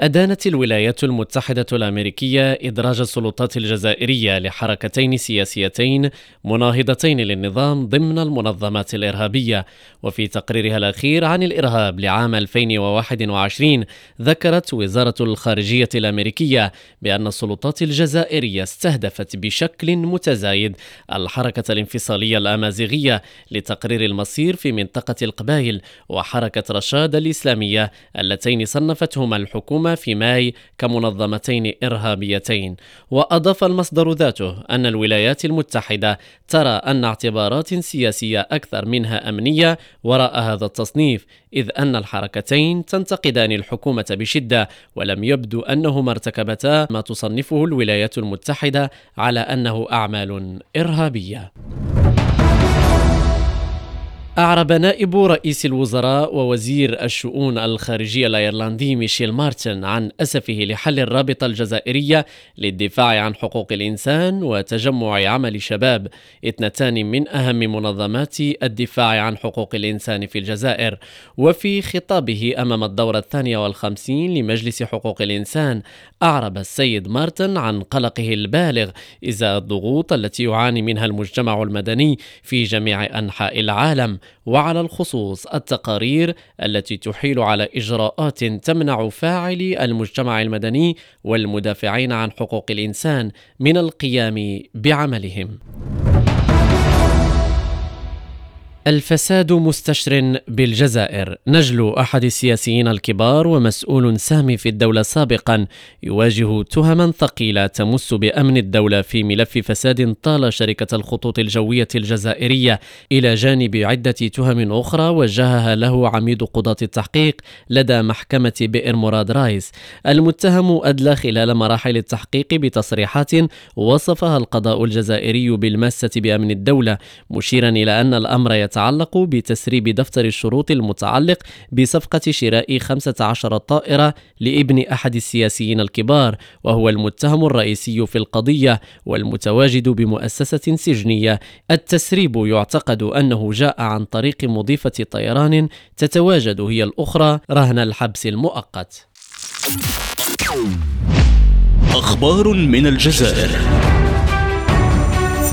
أدانت الولايات المتحدة الأمريكية إدراج السلطات الجزائرية لحركتين سياسيتين مناهضتين للنظام ضمن المنظمات الإرهابية. وفي تقريرها الأخير عن الإرهاب لعام 2021 ذكرت وزارة الخارجية الأمريكية بأن السلطات الجزائرية استهدفت بشكل متزايد الحركة الانفصالية الأمازيغية لتقرير المصير في منطقة القبائل وحركة رشاد الإسلامية اللتين صنفتهما الحكومة في ماي كمنظمتين إرهابيتين. وأضاف المصدر ذاته أن الولايات المتحدة ترى أن اعتبارات سياسية أكثر منها أمنية. وراء هذا التصنيف إذ أن الحركتين تنتقدان الحكومة بشدة. ولم يبدو أنهما ارتكبتا ما تصنفه الولايات المتحدة على أنه أعمال إرهابية. أعرب نائب رئيس الوزراء ووزير الشؤون الخارجية الأيرلندي ميشيل مارتن عن أسفه لحل الرابطة الجزائرية للدفاع عن حقوق الإنسان وتجمع عمل شباب. اثنتان من أهم منظمات الدفاع عن حقوق الإنسان في الجزائر. وفي خطابه أمام الدورة الثانية والخمسين لمجلس حقوق الإنسان أعرب السيد مارتن عن قلقه البالغ إزاء الضغوط التي يعاني منها المجتمع المدني في جميع أنحاء العالم. وعلى الخصوص التقارير التي تحيل على إجراءات تمنع فاعلي المجتمع المدني والمدافعين عن حقوق الإنسان من القيام بعملهم. الفساد مستشر بالجزائر. نجل أحد السياسيين الكبار ومسؤول سامي في الدولة سابقا يواجه تهما ثقيلة تمس بأمن الدولة في ملف فساد طال شركة الخطوط الجوية الجزائرية إلى جانب عدة تهم أخرى وجهها له عميد قضاة التحقيق لدى محكمة بئر مراد رايس. المتهم أدلى خلال مراحل التحقيق بتصريحات وصفها القضاء الجزائري بالماسة بأمن الدولة مشيرا إلى أن الأمر يت يتعلق بتسريب دفتر الشروط المتعلق بصفقة شراء 15 طائرة لابن أحد السياسيين الكبار وهو المتهم الرئيسي في القضية والمتواجد بمؤسسة سجنية. التسريب يعتقد أنه جاء عن طريق مضيفة طيران تتواجد هي الأخرى رهن الحبس المؤقت. أخبار من الجزائر.